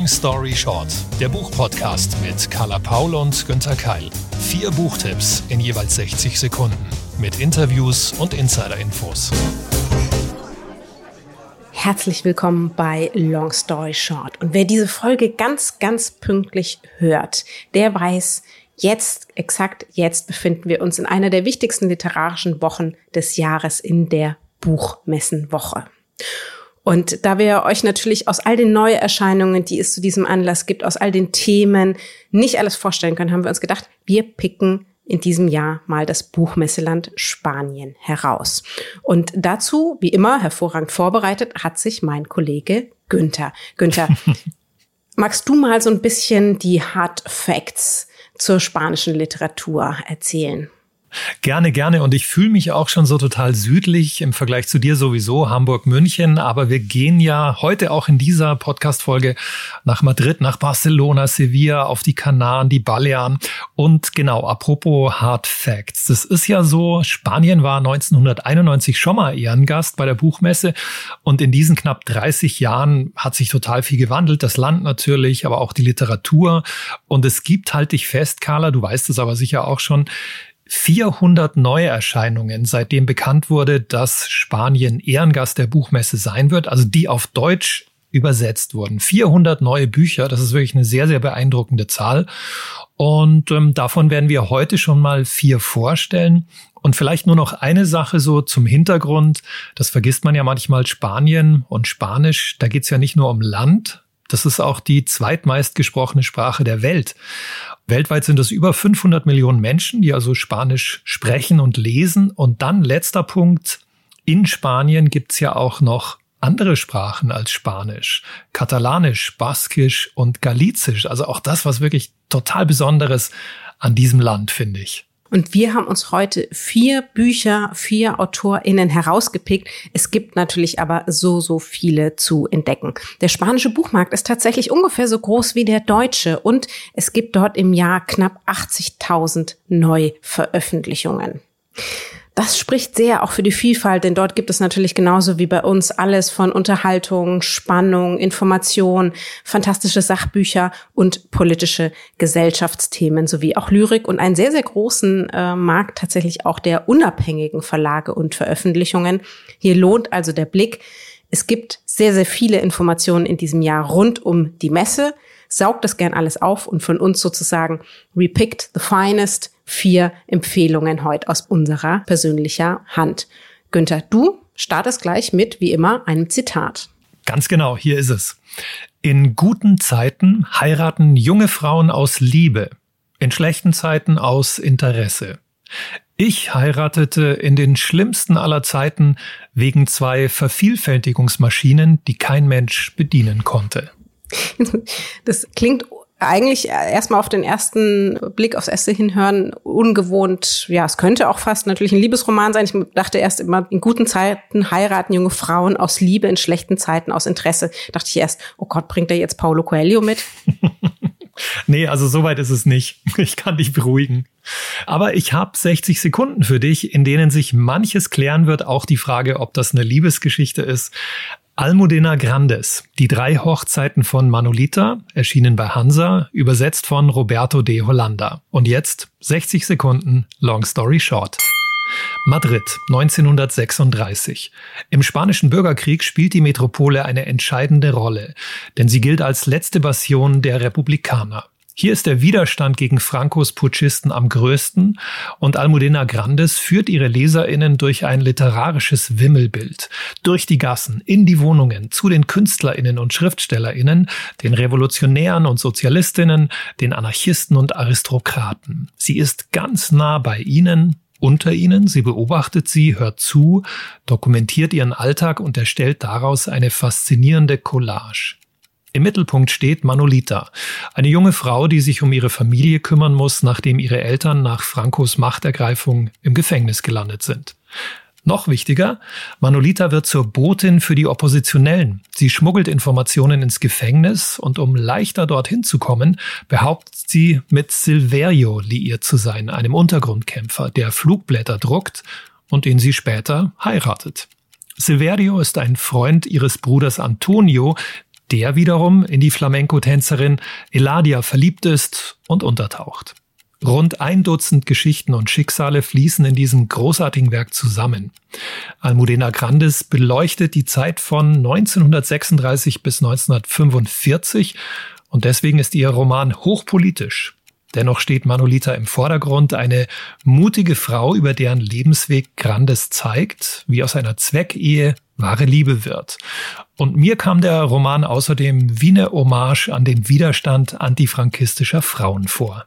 Long Story Short, der Buchpodcast mit Carla Paul und Günther Keil. Vier Buchtipps in jeweils 60 Sekunden mit Interviews und Insider-Infos. Herzlich willkommen bei Long Story Short. Und wer diese Folge ganz, ganz pünktlich hört, der weiß, jetzt, exakt jetzt befinden wir uns in einer der wichtigsten literarischen Wochen des Jahres in der Buchmessenwoche. Und da wir euch natürlich aus all den Neuerscheinungen, die es zu diesem Anlass gibt, aus all den Themen nicht alles vorstellen können, haben wir uns gedacht, wir picken in diesem Jahr mal das Buchmesseland Spanien heraus. Und dazu, wie immer, hervorragend vorbereitet, hat sich mein Kollege Günther. Günther, magst du mal so ein bisschen die Hard Facts zur spanischen Literatur erzählen? Gerne, gerne. Und ich fühle mich auch schon so total südlich im Vergleich zu dir sowieso, Hamburg, München. Aber wir gehen ja heute auch in dieser Podcast-Folge nach Madrid, nach Barcelona, Sevilla, auf die Kanaren, die Balearen. Und genau, apropos Hard Facts. Das ist ja so, Spanien war 1991 schon mal Ehrengast bei der Buchmesse. Und in diesen knapp 30 Jahren hat sich total viel gewandelt. Das Land natürlich, aber auch die Literatur. Und es gibt, halte ich fest, Carla, du weißt es aber sicher auch schon, 400 Neuerscheinungen, seitdem bekannt wurde, dass Spanien Ehrengast der Buchmesse sein wird, also die auf Deutsch übersetzt wurden. 400 neue Bücher, das ist wirklich eine sehr, sehr beeindruckende Zahl. Und ähm, davon werden wir heute schon mal vier vorstellen. Und vielleicht nur noch eine Sache so zum Hintergrund. Das vergisst man ja manchmal Spanien und Spanisch. Da geht's ja nicht nur um Land, das ist auch die zweitmeist gesprochene Sprache der Welt. Weltweit sind es über 500 Millionen Menschen, die also Spanisch sprechen und lesen. Und dann letzter Punkt. In Spanien gibt's ja auch noch andere Sprachen als Spanisch. Katalanisch, Baskisch und Galizisch. Also auch das, was wirklich total Besonderes an diesem Land, finde ich. Und wir haben uns heute vier Bücher, vier AutorInnen herausgepickt. Es gibt natürlich aber so, so viele zu entdecken. Der spanische Buchmarkt ist tatsächlich ungefähr so groß wie der deutsche und es gibt dort im Jahr knapp 80.000 Neuveröffentlichungen. Das spricht sehr auch für die Vielfalt, denn dort gibt es natürlich genauso wie bei uns alles von Unterhaltung, Spannung, Information, fantastische Sachbücher und politische Gesellschaftsthemen sowie auch Lyrik und einen sehr, sehr großen äh, Markt tatsächlich auch der unabhängigen Verlage und Veröffentlichungen. Hier lohnt also der Blick. Es gibt sehr, sehr viele Informationen in diesem Jahr rund um die Messe. Saugt das gern alles auf und von uns sozusagen repicked the finest vier Empfehlungen heute aus unserer persönlicher Hand. Günther, du startest gleich mit, wie immer, einem Zitat. Ganz genau, hier ist es. In guten Zeiten heiraten junge Frauen aus Liebe, in schlechten Zeiten aus Interesse. Ich heiratete in den schlimmsten aller Zeiten wegen zwei Vervielfältigungsmaschinen, die kein Mensch bedienen konnte. Das klingt eigentlich erstmal auf den ersten Blick aufs erste hinhören ungewohnt. Ja, es könnte auch fast natürlich ein Liebesroman sein. Ich dachte erst immer, in guten Zeiten heiraten junge Frauen aus Liebe, in schlechten Zeiten aus Interesse. Dachte ich erst, oh Gott, bringt er jetzt Paulo Coelho mit? nee, also soweit ist es nicht. Ich kann dich beruhigen. Aber ich habe 60 Sekunden für dich, in denen sich manches klären wird. Auch die Frage, ob das eine Liebesgeschichte ist. Almudena Grandes, die drei Hochzeiten von Manolita, erschienen bei Hansa, übersetzt von Roberto de Hollanda. Und jetzt 60 Sekunden Long Story Short. Madrid, 1936. Im spanischen Bürgerkrieg spielt die Metropole eine entscheidende Rolle, denn sie gilt als letzte Bastion der Republikaner. Hier ist der Widerstand gegen Francos Putschisten am größten und Almudena Grandes führt ihre LeserInnen durch ein literarisches Wimmelbild. Durch die Gassen, in die Wohnungen, zu den KünstlerInnen und SchriftstellerInnen, den Revolutionären und Sozialistinnen, den Anarchisten und Aristokraten. Sie ist ganz nah bei ihnen, unter ihnen, sie beobachtet sie, hört zu, dokumentiert ihren Alltag und erstellt daraus eine faszinierende Collage. Im Mittelpunkt steht Manolita, eine junge Frau, die sich um ihre Familie kümmern muss, nachdem ihre Eltern nach Francos Machtergreifung im Gefängnis gelandet sind. Noch wichtiger, Manolita wird zur Botin für die Oppositionellen. Sie schmuggelt Informationen ins Gefängnis und um leichter dorthin zu kommen, behauptet sie, mit Silverio liiert zu sein, einem Untergrundkämpfer, der Flugblätter druckt und den sie später heiratet. Silverio ist ein Freund ihres Bruders Antonio, der wiederum in die Flamenco-Tänzerin Eladia verliebt ist und untertaucht. Rund ein Dutzend Geschichten und Schicksale fließen in diesem großartigen Werk zusammen. Almudena Grandes beleuchtet die Zeit von 1936 bis 1945 und deswegen ist ihr Roman hochpolitisch. Dennoch steht Manolita im Vordergrund, eine mutige Frau, über deren Lebensweg Grandes zeigt, wie aus einer Zweckehe wahre Liebe wird. Und mir kam der Roman außerdem wie eine Hommage an den Widerstand antifrankistischer Frauen vor.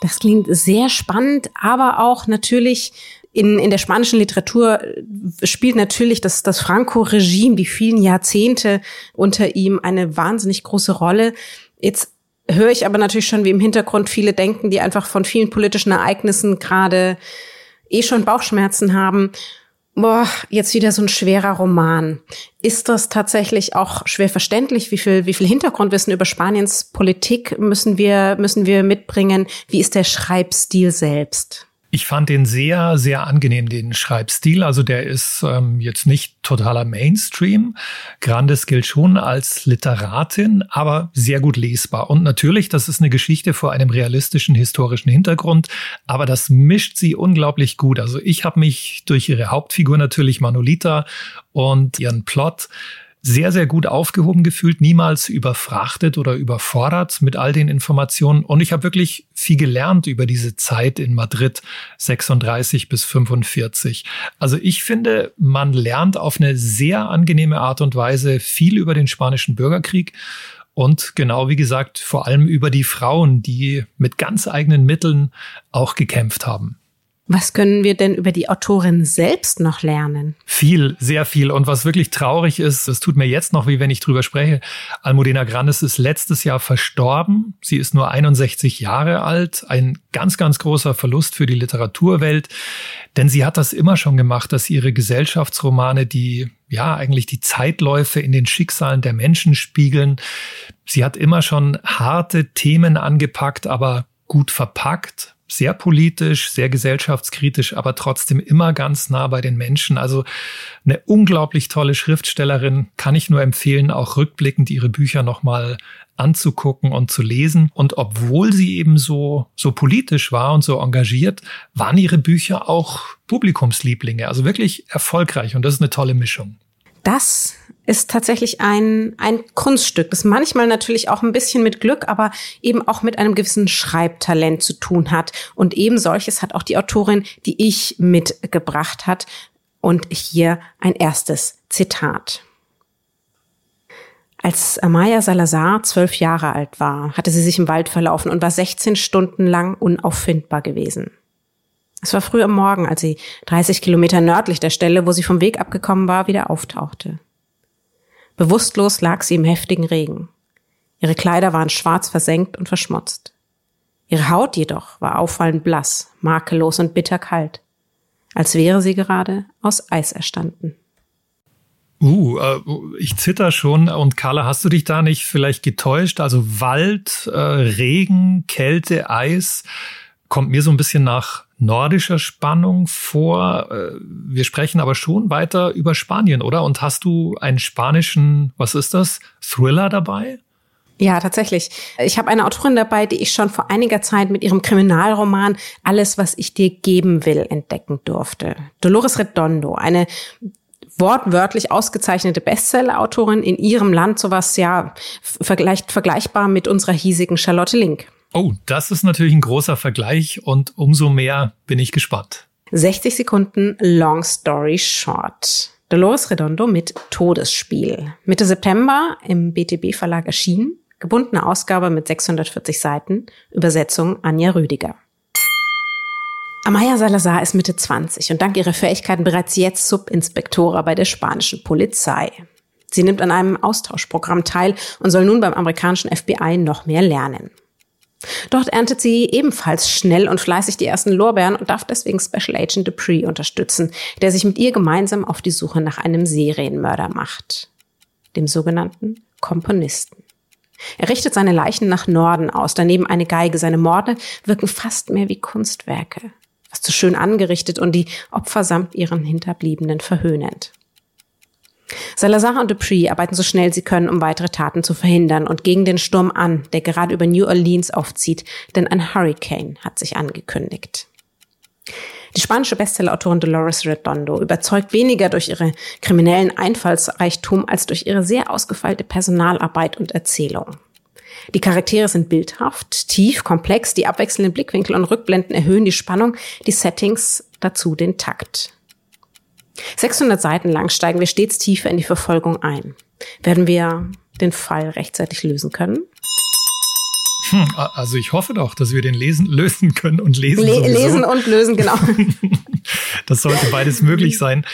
Das klingt sehr spannend, aber auch natürlich in, in der spanischen Literatur spielt natürlich das, das Franco-Regime, die vielen Jahrzehnte unter ihm eine wahnsinnig große Rolle. Jetzt höre ich aber natürlich schon, wie im Hintergrund viele denken, die einfach von vielen politischen Ereignissen gerade eh schon Bauchschmerzen haben. Boah, jetzt wieder so ein schwerer Roman. Ist das tatsächlich auch schwer verständlich? Wie viel, wie viel Hintergrundwissen über Spaniens Politik müssen wir, müssen wir mitbringen? Wie ist der Schreibstil selbst? Ich fand den sehr, sehr angenehm, den Schreibstil. Also der ist ähm, jetzt nicht totaler Mainstream. Grandes gilt schon als Literatin, aber sehr gut lesbar. Und natürlich, das ist eine Geschichte vor einem realistischen historischen Hintergrund, aber das mischt sie unglaublich gut. Also ich habe mich durch ihre Hauptfigur natürlich Manolita und ihren Plot sehr, sehr gut aufgehoben gefühlt, niemals überfrachtet oder überfordert mit all den Informationen. Und ich habe wirklich viel gelernt über diese Zeit in Madrid 36 bis 45. Also ich finde, man lernt auf eine sehr angenehme Art und Weise viel über den spanischen Bürgerkrieg. Und genau wie gesagt, vor allem über die Frauen, die mit ganz eigenen Mitteln auch gekämpft haben. Was können wir denn über die Autorin selbst noch lernen? Viel, sehr viel. Und was wirklich traurig ist, das tut mir jetzt noch wie wenn ich drüber spreche. Almudena Grandes ist letztes Jahr verstorben. Sie ist nur 61 Jahre alt. Ein ganz, ganz großer Verlust für die Literaturwelt. Denn sie hat das immer schon gemacht, dass ihre Gesellschaftsromane, die ja eigentlich die Zeitläufe in den Schicksalen der Menschen spiegeln. Sie hat immer schon harte Themen angepackt, aber gut verpackt sehr politisch, sehr gesellschaftskritisch, aber trotzdem immer ganz nah bei den Menschen. Also eine unglaublich tolle Schriftstellerin, kann ich nur empfehlen, auch rückblickend ihre Bücher nochmal anzugucken und zu lesen. Und obwohl sie eben so, so politisch war und so engagiert, waren ihre Bücher auch Publikumslieblinge, also wirklich erfolgreich. Und das ist eine tolle Mischung. Das ist tatsächlich ein, ein Kunststück, das manchmal natürlich auch ein bisschen mit Glück, aber eben auch mit einem gewissen Schreibtalent zu tun hat. Und eben solches hat auch die Autorin, die ich mitgebracht hat. Und hier ein erstes Zitat. Als Amaya Salazar zwölf Jahre alt war, hatte sie sich im Wald verlaufen und war 16 Stunden lang unauffindbar gewesen. Es war früh am Morgen, als sie 30 Kilometer nördlich der Stelle, wo sie vom Weg abgekommen war, wieder auftauchte. Bewusstlos lag sie im heftigen Regen. Ihre Kleider waren schwarz versenkt und verschmutzt. Ihre Haut jedoch war auffallend blass, makellos und bitterkalt, als wäre sie gerade aus Eis erstanden. Uh, äh, ich zitter schon. Und Carla, hast du dich da nicht vielleicht getäuscht? Also Wald, äh, Regen, Kälte, Eis kommt mir so ein bisschen nach nordischer Spannung vor. Äh, wir sprechen aber schon weiter über Spanien, oder? Und hast du einen spanischen, was ist das, Thriller dabei? Ja, tatsächlich. Ich habe eine Autorin dabei, die ich schon vor einiger Zeit mit ihrem Kriminalroman Alles, was ich dir geben will, entdecken durfte. Dolores Redondo, eine wortwörtlich ausgezeichnete Bestseller-Autorin in ihrem Land, sowas ja vergleicht, vergleichbar mit unserer hiesigen Charlotte Link. Oh, das ist natürlich ein großer Vergleich und umso mehr bin ich gespannt. 60 Sekunden Long Story Short. Dolores Redondo mit Todesspiel. Mitte September im BTB Verlag erschienen. Gebundene Ausgabe mit 640 Seiten. Übersetzung Anja Rüdiger. Amaya Salazar ist Mitte 20 und dank ihrer Fähigkeiten bereits jetzt Subinspektora bei der spanischen Polizei. Sie nimmt an einem Austauschprogramm teil und soll nun beim amerikanischen FBI noch mehr lernen. Dort erntet sie ebenfalls schnell und fleißig die ersten Lorbeeren und darf deswegen Special Agent Dupree unterstützen, der sich mit ihr gemeinsam auf die Suche nach einem Serienmörder macht. Dem sogenannten Komponisten. Er richtet seine Leichen nach Norden aus, daneben eine Geige. Seine Morde wirken fast mehr wie Kunstwerke. Fast zu schön angerichtet und die Opfer samt ihren Hinterbliebenen verhöhnend. Salazar und Dupree arbeiten so schnell sie können, um weitere Taten zu verhindern und gegen den Sturm an, der gerade über New Orleans aufzieht, denn ein Hurricane hat sich angekündigt. Die spanische Bestsellerautorin Dolores Redondo überzeugt weniger durch ihre kriminellen Einfallsreichtum als durch ihre sehr ausgefeilte Personalarbeit und Erzählung. Die Charaktere sind bildhaft, tief, komplex, die abwechselnden Blickwinkel und Rückblenden erhöhen die Spannung, die Settings dazu den Takt. 600 Seiten lang steigen wir stets tiefer in die Verfolgung ein. Werden wir den Fall rechtzeitig lösen können? Hm, also ich hoffe doch, dass wir den lesen, lösen können und lesen. Le lesen und lösen, genau. das sollte beides möglich sein.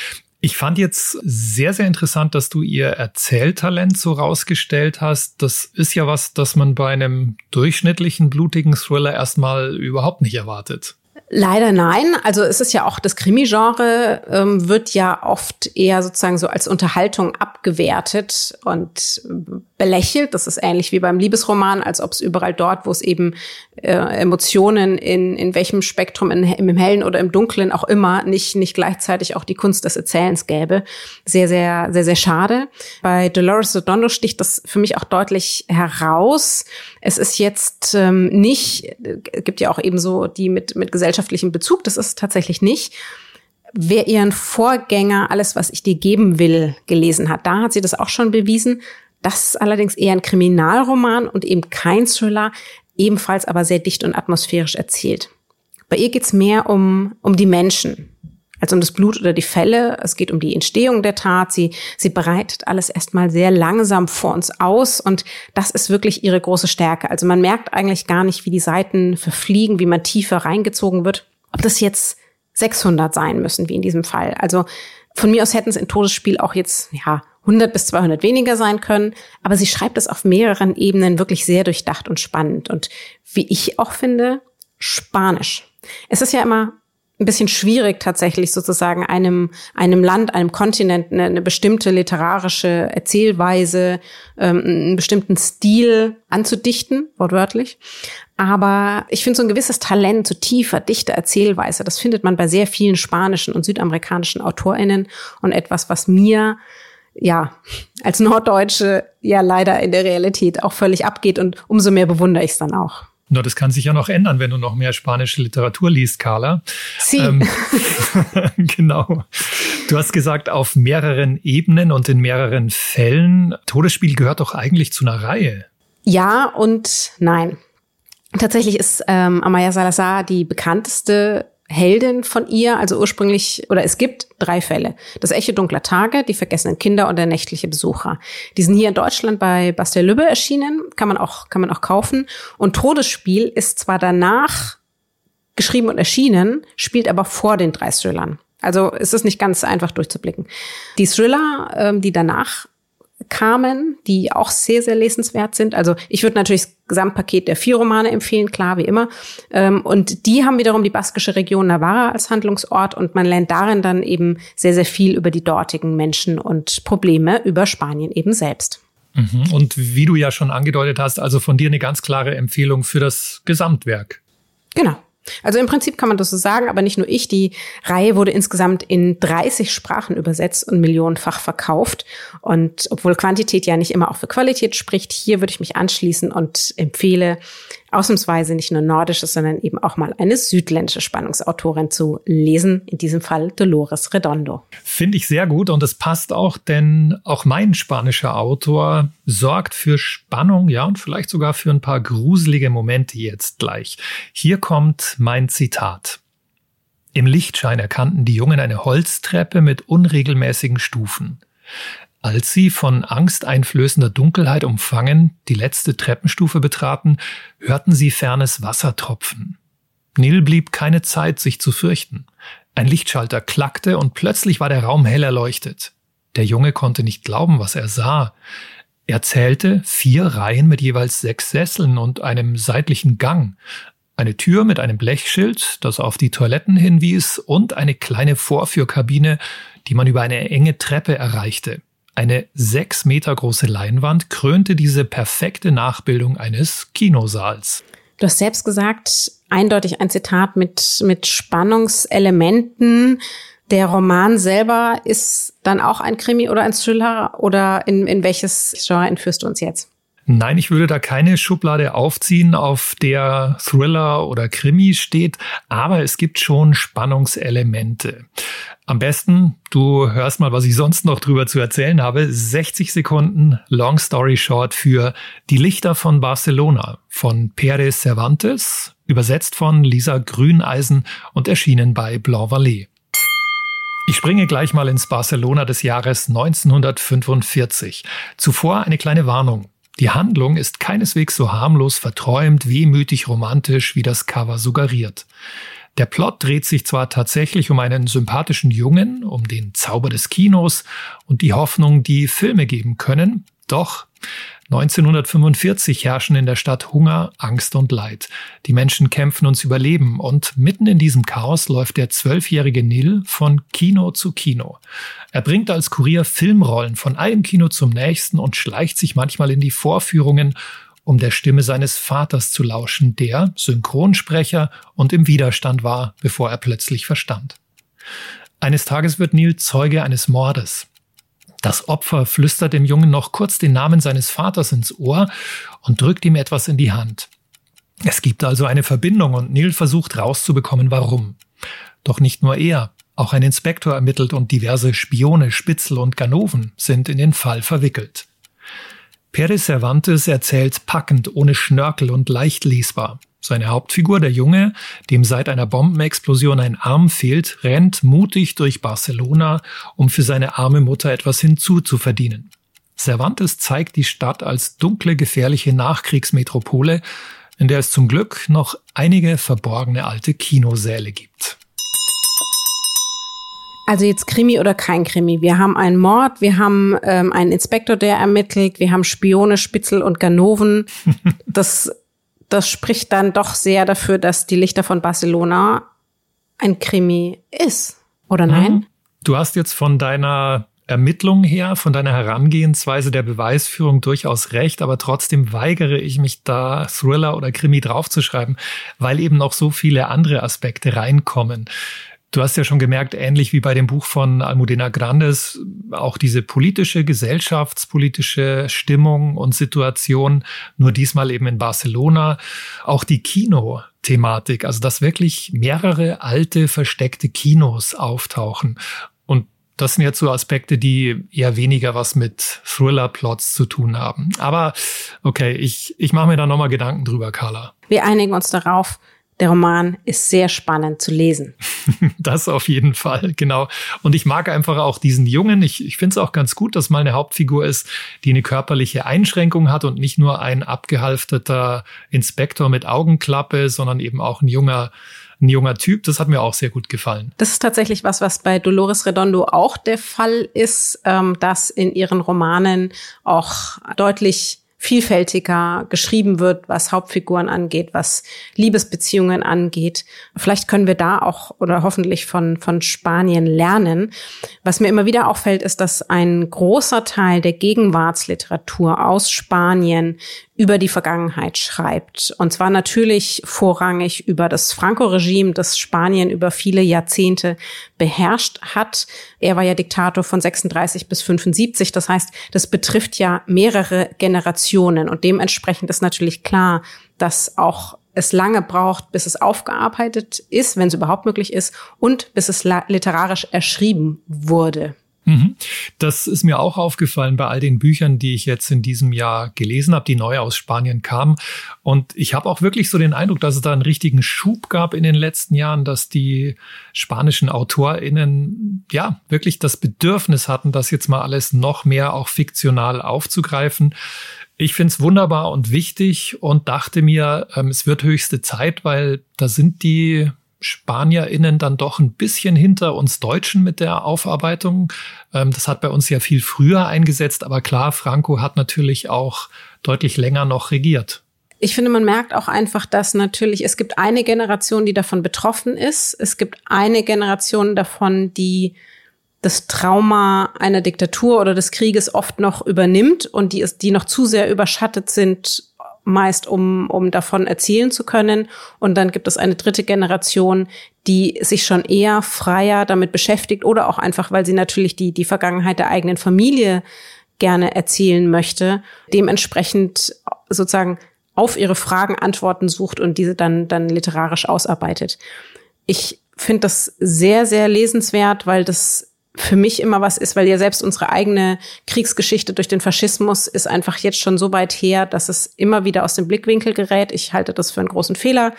Ich fand jetzt sehr, sehr interessant, dass du ihr Erzähltalent so rausgestellt hast. Das ist ja was, das man bei einem durchschnittlichen blutigen Thriller erstmal überhaupt nicht erwartet. Leider nein. Also es ist ja auch das Krimi-Genre ähm, wird ja oft eher sozusagen so als Unterhaltung abgewertet und belächelt. Das ist ähnlich wie beim Liebesroman, als ob es überall dort, wo es eben äh, Emotionen in, in welchem Spektrum, in, im Hellen oder im Dunklen auch immer, nicht, nicht gleichzeitig auch die Kunst des Erzählens gäbe. Sehr, sehr, sehr, sehr schade. Bei Dolores Redondo sticht das für mich auch deutlich heraus. Es ist jetzt ähm, nicht, äh, gibt ja auch eben so die mit, mit gesellschaftlichem Bezug, das ist tatsächlich nicht. Wer ihren Vorgänger, alles, was ich dir geben will, gelesen hat, da hat sie das auch schon bewiesen. Das ist allerdings eher ein Kriminalroman und eben kein Thriller, ebenfalls aber sehr dicht und atmosphärisch erzählt. Bei ihr geht's mehr um, um die Menschen, als um das Blut oder die Fälle. Es geht um die Entstehung der Tat. Sie, sie bereitet alles erstmal sehr langsam vor uns aus und das ist wirklich ihre große Stärke. Also man merkt eigentlich gar nicht, wie die Seiten verfliegen, wie man tiefer reingezogen wird. Ob das jetzt 600 sein müssen, wie in diesem Fall. Also von mir aus hätten es in Todesspiel auch jetzt, ja, 100 bis 200 weniger sein können, aber sie schreibt es auf mehreren Ebenen wirklich sehr durchdacht und spannend und wie ich auch finde, Spanisch. Es ist ja immer ein bisschen schwierig tatsächlich sozusagen einem einem Land, einem Kontinent eine, eine bestimmte literarische Erzählweise, ähm, einen bestimmten Stil anzudichten, wortwörtlich. Aber ich finde so ein gewisses Talent, so tiefer, dichter Erzählweise, das findet man bei sehr vielen spanischen und südamerikanischen AutorInnen und etwas, was mir ja, als Norddeutsche ja leider in der Realität auch völlig abgeht und umso mehr bewundere ich es dann auch. Na, das kann sich ja noch ändern, wenn du noch mehr spanische Literatur liest, Carla. Sie. Ähm, genau. Du hast gesagt, auf mehreren Ebenen und in mehreren Fällen. Todesspiel gehört doch eigentlich zu einer Reihe. Ja und nein. Tatsächlich ist ähm, Amaya Salazar die bekannteste Heldin von ihr, also ursprünglich, oder es gibt drei Fälle. Das Echo dunkler Tage, die vergessenen Kinder und der nächtliche Besucher. Die sind hier in Deutschland bei Bastel Lübbe erschienen, kann man auch, kann man auch kaufen. Und Todesspiel ist zwar danach geschrieben und erschienen, spielt aber vor den drei Thrillern. Also es ist nicht ganz einfach durchzublicken. Die Thriller, ähm, die danach kamen, die auch sehr, sehr lesenswert sind. Also ich würde natürlich das Gesamtpaket der vier Romane empfehlen, klar, wie immer. Ähm, und die haben wiederum die baskische Region Navarra als Handlungsort und man lernt darin dann eben sehr, sehr viel über die dortigen Menschen und Probleme über Spanien eben selbst. Mhm. Und wie du ja schon angedeutet hast, also von dir eine ganz klare Empfehlung für das Gesamtwerk. Genau. Also im Prinzip kann man das so sagen, aber nicht nur ich. Die Reihe wurde insgesamt in 30 Sprachen übersetzt und millionenfach verkauft. Und obwohl Quantität ja nicht immer auch für Qualität spricht, hier würde ich mich anschließen und empfehle, ausnahmsweise nicht nur nordische, sondern eben auch mal eine südländische Spannungsautorin zu lesen, in diesem Fall Dolores Redondo. Finde ich sehr gut und es passt auch, denn auch mein spanischer Autor sorgt für Spannung, ja, und vielleicht sogar für ein paar gruselige Momente jetzt gleich. Hier kommt mein Zitat. Im Lichtschein erkannten die Jungen eine Holztreppe mit unregelmäßigen Stufen. Als sie von angsteinflößender Dunkelheit umfangen die letzte Treppenstufe betraten, hörten sie fernes Wasser tropfen. Nil blieb keine Zeit, sich zu fürchten. Ein Lichtschalter klackte und plötzlich war der Raum hell erleuchtet. Der Junge konnte nicht glauben, was er sah. Er zählte vier Reihen mit jeweils sechs Sesseln und einem seitlichen Gang, eine Tür mit einem Blechschild, das auf die Toiletten hinwies, und eine kleine Vorführkabine, die man über eine enge Treppe erreichte. Eine sechs Meter große Leinwand krönte diese perfekte Nachbildung eines Kinosaals. Du hast selbst gesagt, eindeutig ein Zitat mit, mit Spannungselementen, Der Roman selber ist dann auch ein Krimi oder ein Thriller oder in, in welches Genre entführst du uns jetzt? Nein, ich würde da keine Schublade aufziehen, auf der Thriller oder Krimi steht, aber es gibt schon Spannungselemente. Am besten, du hörst mal, was ich sonst noch drüber zu erzählen habe. 60 Sekunden Long Story Short für Die Lichter von Barcelona von Pérez Cervantes, übersetzt von Lisa Grüneisen und erschienen bei Blanc Vallée. Ich springe gleich mal ins Barcelona des Jahres 1945. Zuvor eine kleine Warnung. Die Handlung ist keineswegs so harmlos verträumt, wehmütig romantisch, wie das Cover suggeriert. Der Plot dreht sich zwar tatsächlich um einen sympathischen Jungen, um den Zauber des Kinos und die Hoffnung, die Filme geben können, doch 1945 herrschen in der Stadt Hunger, Angst und Leid. Die Menschen kämpfen ums Überleben und mitten in diesem Chaos läuft der zwölfjährige Nil von Kino zu Kino. Er bringt als Kurier Filmrollen von einem Kino zum nächsten und schleicht sich manchmal in die Vorführungen, um der Stimme seines Vaters zu lauschen, der Synchronsprecher und im Widerstand war, bevor er plötzlich verstand. Eines Tages wird Neil Zeuge eines Mordes. Das Opfer flüstert dem Jungen noch kurz den Namen seines Vaters ins Ohr und drückt ihm etwas in die Hand. Es gibt also eine Verbindung und Neil versucht rauszubekommen, warum. Doch nicht nur er, auch ein Inspektor ermittelt und diverse Spione, Spitzel und Ganoven sind in den Fall verwickelt. Pérez Cervantes erzählt packend, ohne Schnörkel und leicht lesbar. Seine Hauptfigur, der Junge, dem seit einer Bombenexplosion ein Arm fehlt, rennt mutig durch Barcelona, um für seine arme Mutter etwas hinzuzuverdienen. Cervantes zeigt die Stadt als dunkle, gefährliche Nachkriegsmetropole, in der es zum Glück noch einige verborgene alte Kinosäle gibt. Also jetzt Krimi oder kein Krimi. Wir haben einen Mord, wir haben ähm, einen Inspektor, der ermittelt, wir haben Spione, Spitzel und Ganoven. Das das spricht dann doch sehr dafür, dass die Lichter von Barcelona ein Krimi ist, oder mhm. nein? Du hast jetzt von deiner Ermittlung her, von deiner Herangehensweise der Beweisführung durchaus recht, aber trotzdem weigere ich mich da Thriller oder Krimi draufzuschreiben, weil eben noch so viele andere Aspekte reinkommen. Du hast ja schon gemerkt, ähnlich wie bei dem Buch von Almudena Grandes, auch diese politische, gesellschaftspolitische Stimmung und Situation, nur diesmal eben in Barcelona, auch die Kino-Thematik, also dass wirklich mehrere alte, versteckte Kinos auftauchen. Und das sind jetzt so Aspekte, die eher weniger was mit Thriller-Plots zu tun haben. Aber okay, ich, ich mache mir da nochmal Gedanken drüber, Carla. Wir einigen uns darauf, der Roman ist sehr spannend zu lesen. Das auf jeden Fall, genau. Und ich mag einfach auch diesen Jungen. Ich, ich finde es auch ganz gut, dass mal eine Hauptfigur ist, die eine körperliche Einschränkung hat und nicht nur ein abgehalfterter Inspektor mit Augenklappe, sondern eben auch ein junger ein junger Typ. Das hat mir auch sehr gut gefallen. Das ist tatsächlich was, was bei Dolores Redondo auch der Fall ist, ähm, dass in ihren Romanen auch deutlich vielfältiger geschrieben wird, was Hauptfiguren angeht, was Liebesbeziehungen angeht. Vielleicht können wir da auch oder hoffentlich von, von Spanien lernen. Was mir immer wieder auffällt, ist, dass ein großer Teil der Gegenwartsliteratur aus Spanien über die Vergangenheit schreibt. Und zwar natürlich vorrangig über das Franco-Regime, das Spanien über viele Jahrzehnte beherrscht hat. Er war ja Diktator von 36 bis 75. Das heißt, das betrifft ja mehrere Generationen. Und dementsprechend ist natürlich klar, dass auch es lange braucht, bis es aufgearbeitet ist, wenn es überhaupt möglich ist, und bis es literarisch erschrieben wurde. Mhm. Das ist mir auch aufgefallen bei all den Büchern, die ich jetzt in diesem Jahr gelesen habe, die neu aus Spanien kamen. Und ich habe auch wirklich so den Eindruck, dass es da einen richtigen Schub gab in den letzten Jahren, dass die spanischen AutorInnen ja wirklich das Bedürfnis hatten, das jetzt mal alles noch mehr auch fiktional aufzugreifen. Ich finde es wunderbar und wichtig und dachte mir, ähm, es wird höchste Zeit, weil da sind die SpanierInnen dann doch ein bisschen hinter uns Deutschen mit der Aufarbeitung. Ähm, das hat bei uns ja viel früher eingesetzt, aber klar, Franco hat natürlich auch deutlich länger noch regiert. Ich finde, man merkt auch einfach, dass natürlich, es gibt eine Generation, die davon betroffen ist. Es gibt eine Generation davon, die das Trauma einer Diktatur oder des Krieges oft noch übernimmt und die, ist, die noch zu sehr überschattet sind meist um, um davon erzählen zu können. Und dann gibt es eine dritte Generation, die sich schon eher freier damit beschäftigt oder auch einfach, weil sie natürlich die, die Vergangenheit der eigenen Familie gerne erzählen möchte, dementsprechend sozusagen auf ihre Fragen Antworten sucht und diese dann, dann literarisch ausarbeitet. Ich finde das sehr, sehr lesenswert, weil das für mich immer was ist, weil ja selbst unsere eigene Kriegsgeschichte durch den Faschismus ist einfach jetzt schon so weit her, dass es immer wieder aus dem Blickwinkel gerät. Ich halte das für einen großen Fehler.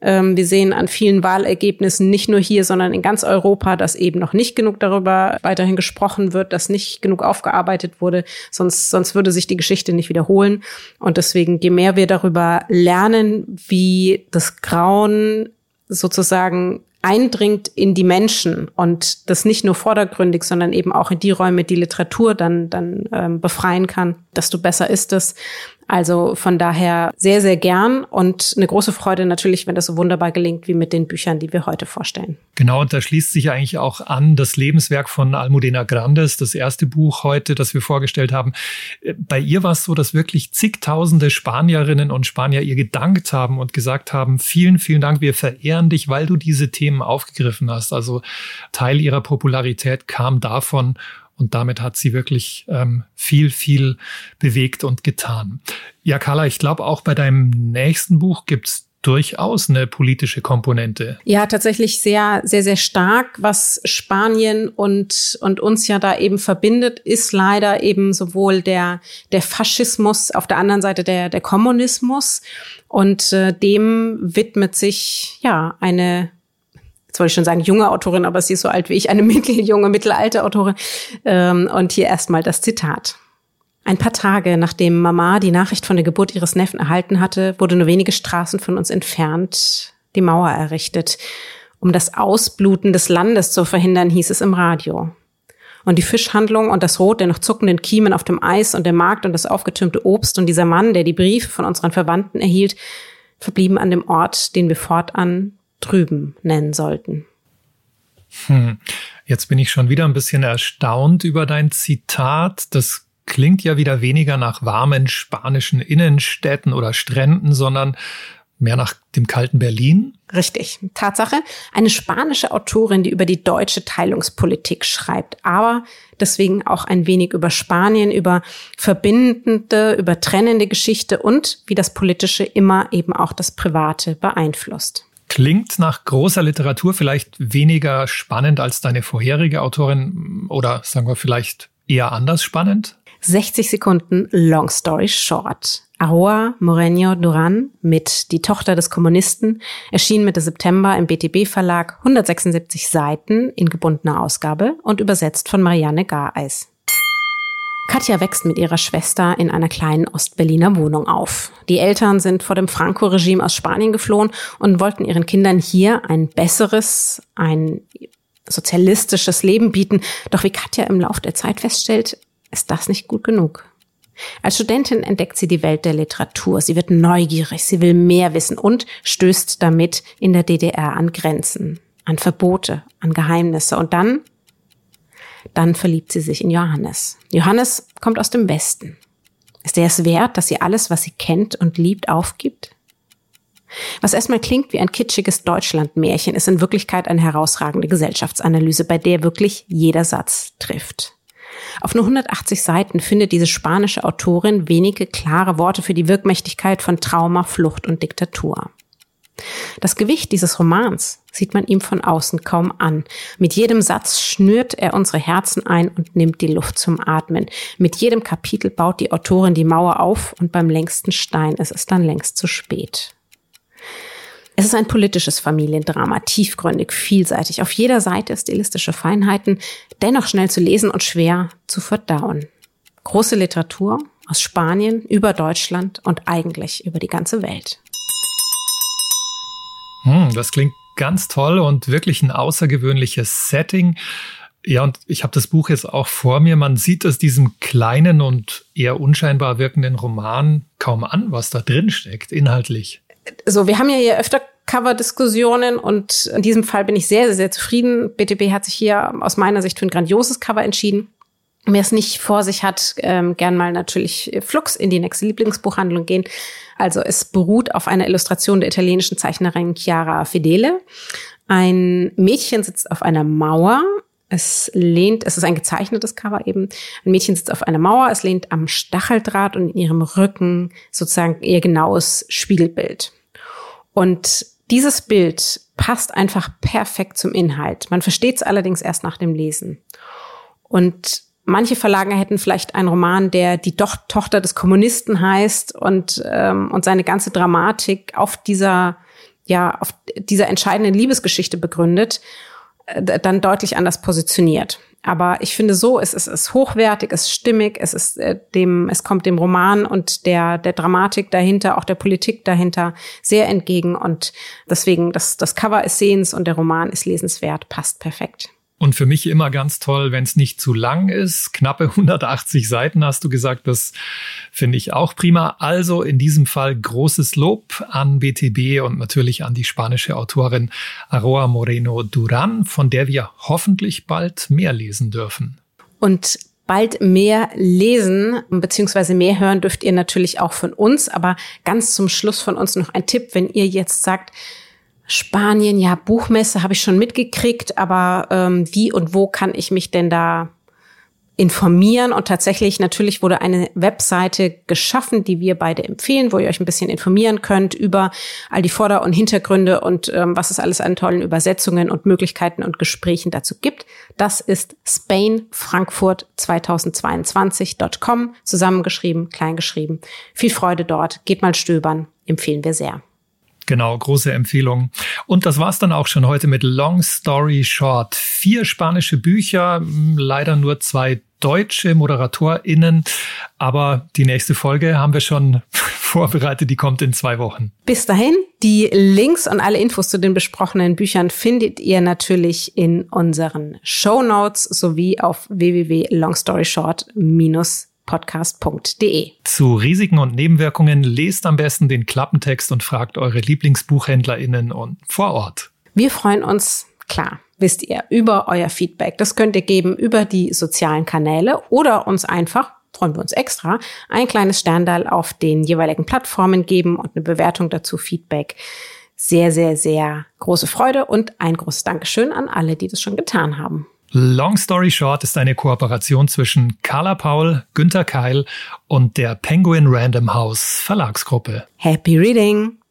Ähm, wir sehen an vielen Wahlergebnissen nicht nur hier, sondern in ganz Europa, dass eben noch nicht genug darüber weiterhin gesprochen wird, dass nicht genug aufgearbeitet wurde. Sonst, sonst würde sich die Geschichte nicht wiederholen. Und deswegen, je mehr wir darüber lernen, wie das Grauen sozusagen eindringt in die Menschen und das nicht nur vordergründig, sondern eben auch in die Räume, die Literatur dann, dann ähm, befreien kann, desto besser ist es. Also von daher sehr, sehr gern und eine große Freude natürlich, wenn das so wunderbar gelingt wie mit den Büchern, die wir heute vorstellen. Genau, und da schließt sich eigentlich auch an das Lebenswerk von Almudena Grandes, das erste Buch heute, das wir vorgestellt haben. Bei ihr war es so, dass wirklich zigtausende Spanierinnen und Spanier ihr gedankt haben und gesagt haben, vielen, vielen Dank, wir verehren dich, weil du diese Themen aufgegriffen hast. Also Teil ihrer Popularität kam davon und damit hat sie wirklich ähm, viel, viel bewegt und getan. Ja, Carla, ich glaube, auch bei deinem nächsten Buch gibt's durchaus eine politische Komponente. Ja, tatsächlich sehr, sehr, sehr stark. Was Spanien und, und uns ja da eben verbindet, ist leider eben sowohl der, der Faschismus, auf der anderen Seite der, der Kommunismus. Und äh, dem widmet sich ja eine jetzt wollte ich schon sagen, junge Autorin, aber sie ist so alt wie ich, eine mitteljunge, mittelalte Autorin. Ähm, und hier erstmal das Zitat. Ein paar Tage nachdem Mama die Nachricht von der Geburt ihres Neffen erhalten hatte, wurde nur wenige Straßen von uns entfernt die Mauer errichtet. Um das Ausbluten des Landes zu verhindern, hieß es im Radio. Und die Fischhandlung und das Rot der noch zuckenden Kiemen auf dem Eis und der Markt und das aufgetürmte Obst und dieser Mann, der die Briefe von unseren Verwandten erhielt, verblieben an dem Ort, den wir fortan drüben nennen sollten. Hm. Jetzt bin ich schon wieder ein bisschen erstaunt über dein Zitat. Das klingt ja wieder weniger nach warmen spanischen Innenstädten oder Stränden, sondern mehr nach dem kalten Berlin? Richtig. Tatsache. Eine spanische Autorin, die über die deutsche Teilungspolitik schreibt, aber deswegen auch ein wenig über Spanien, über verbindende, über trennende Geschichte und wie das Politische immer eben auch das Private beeinflusst. Klingt nach großer Literatur vielleicht weniger spannend als deine vorherige Autorin oder sagen wir vielleicht eher anders spannend? 60 Sekunden Long Story Short. Aroa Moreno Duran mit Die Tochter des Kommunisten erschien Mitte September im BTB Verlag 176 Seiten in gebundener Ausgabe und übersetzt von Marianne Gareis. Katja wächst mit ihrer Schwester in einer kleinen Ostberliner Wohnung auf. Die Eltern sind vor dem Franco-Regime aus Spanien geflohen und wollten ihren Kindern hier ein besseres, ein sozialistisches Leben bieten. Doch wie Katja im Lauf der Zeit feststellt, ist das nicht gut genug. Als Studentin entdeckt sie die Welt der Literatur. Sie wird neugierig, sie will mehr wissen und stößt damit in der DDR an Grenzen, an Verbote, an Geheimnisse. Und dann dann verliebt sie sich in Johannes. Johannes kommt aus dem Westen. Ist er es wert, dass sie alles, was sie kennt und liebt, aufgibt? Was erstmal klingt wie ein kitschiges Deutschlandmärchen, ist in Wirklichkeit eine herausragende Gesellschaftsanalyse, bei der wirklich jeder Satz trifft. Auf nur 180 Seiten findet diese spanische Autorin wenige klare Worte für die Wirkmächtigkeit von Trauma, Flucht und Diktatur. Das Gewicht dieses Romans sieht man ihm von außen kaum an. Mit jedem Satz schnürt er unsere Herzen ein und nimmt die Luft zum Atmen. Mit jedem Kapitel baut die Autorin die Mauer auf und beim längsten Stein ist es dann längst zu spät. Es ist ein politisches Familiendrama, tiefgründig, vielseitig, auf jeder Seite stilistische Feinheiten, dennoch schnell zu lesen und schwer zu verdauen. Große Literatur aus Spanien, über Deutschland und eigentlich über die ganze Welt. Hm, das klingt ganz toll und wirklich ein außergewöhnliches Setting. Ja, und ich habe das Buch jetzt auch vor mir. Man sieht aus diesem kleinen und eher unscheinbar wirkenden Roman kaum an, was da drin steckt, inhaltlich. So, wir haben ja hier öfter Cover-Diskussionen und in diesem Fall bin ich sehr, sehr, sehr zufrieden. BTB hat sich hier aus meiner Sicht für ein grandioses Cover entschieden. Wer es nicht vor sich hat, ähm, gern mal natürlich flux in die nächste Lieblingsbuchhandlung gehen. Also es beruht auf einer Illustration der italienischen Zeichnerin Chiara Fedele. Ein Mädchen sitzt auf einer Mauer. Es lehnt, es ist ein gezeichnetes Cover eben. Ein Mädchen sitzt auf einer Mauer, es lehnt am Stacheldraht und in ihrem Rücken sozusagen ihr genaues Spiegelbild. Und dieses Bild passt einfach perfekt zum Inhalt. Man versteht es allerdings erst nach dem Lesen. Und manche Verlage hätten vielleicht einen Roman, der die Do Tochter des Kommunisten heißt und, ähm, und seine ganze Dramatik auf dieser, ja, auf dieser entscheidenden Liebesgeschichte begründet, äh, dann deutlich anders positioniert. Aber ich finde so, es ist, es ist hochwertig, es ist stimmig, es ist äh, dem, es kommt dem Roman und der, der Dramatik dahinter, auch der Politik dahinter sehr entgegen. Und deswegen, das, das Cover ist sehens und der Roman ist lesenswert, passt perfekt. Und für mich immer ganz toll, wenn es nicht zu lang ist. Knappe 180 Seiten hast du gesagt, das finde ich auch prima. Also in diesem Fall großes Lob an BTB und natürlich an die spanische Autorin Aroa Moreno Duran, von der wir hoffentlich bald mehr lesen dürfen. Und bald mehr lesen bzw. mehr hören dürft ihr natürlich auch von uns. Aber ganz zum Schluss von uns noch ein Tipp, wenn ihr jetzt sagt, Spanien, ja, Buchmesse habe ich schon mitgekriegt, aber ähm, wie und wo kann ich mich denn da informieren? Und tatsächlich, natürlich wurde eine Webseite geschaffen, die wir beide empfehlen, wo ihr euch ein bisschen informieren könnt über all die Vorder- und Hintergründe und ähm, was es alles an tollen Übersetzungen und Möglichkeiten und Gesprächen dazu gibt. Das ist spainfrankfurt2022.com, zusammengeschrieben, kleingeschrieben. Viel Freude dort, geht mal stöbern, empfehlen wir sehr. Genau, große Empfehlung. Und das war's dann auch schon heute mit Long Story Short. Vier spanische Bücher, hm, leider nur zwei deutsche ModeratorInnen. Aber die nächste Folge haben wir schon vorbereitet, die kommt in zwei Wochen. Bis dahin, die Links und alle Infos zu den besprochenen Büchern findet ihr natürlich in unseren Show Notes sowie auf www.longstoryshort- podcast.de. Zu Risiken und Nebenwirkungen lest am besten den Klappentext und fragt eure LieblingsbuchhändlerInnen und vor Ort. Wir freuen uns, klar, wisst ihr, über euer Feedback. Das könnt ihr geben über die sozialen Kanäle oder uns einfach freuen wir uns extra, ein kleines Sterndal auf den jeweiligen Plattformen geben und eine Bewertung dazu, Feedback. Sehr, sehr, sehr große Freude und ein großes Dankeschön an alle, die das schon getan haben. Long Story Short ist eine Kooperation zwischen Carla Paul, Günter Keil und der Penguin Random House Verlagsgruppe. Happy Reading!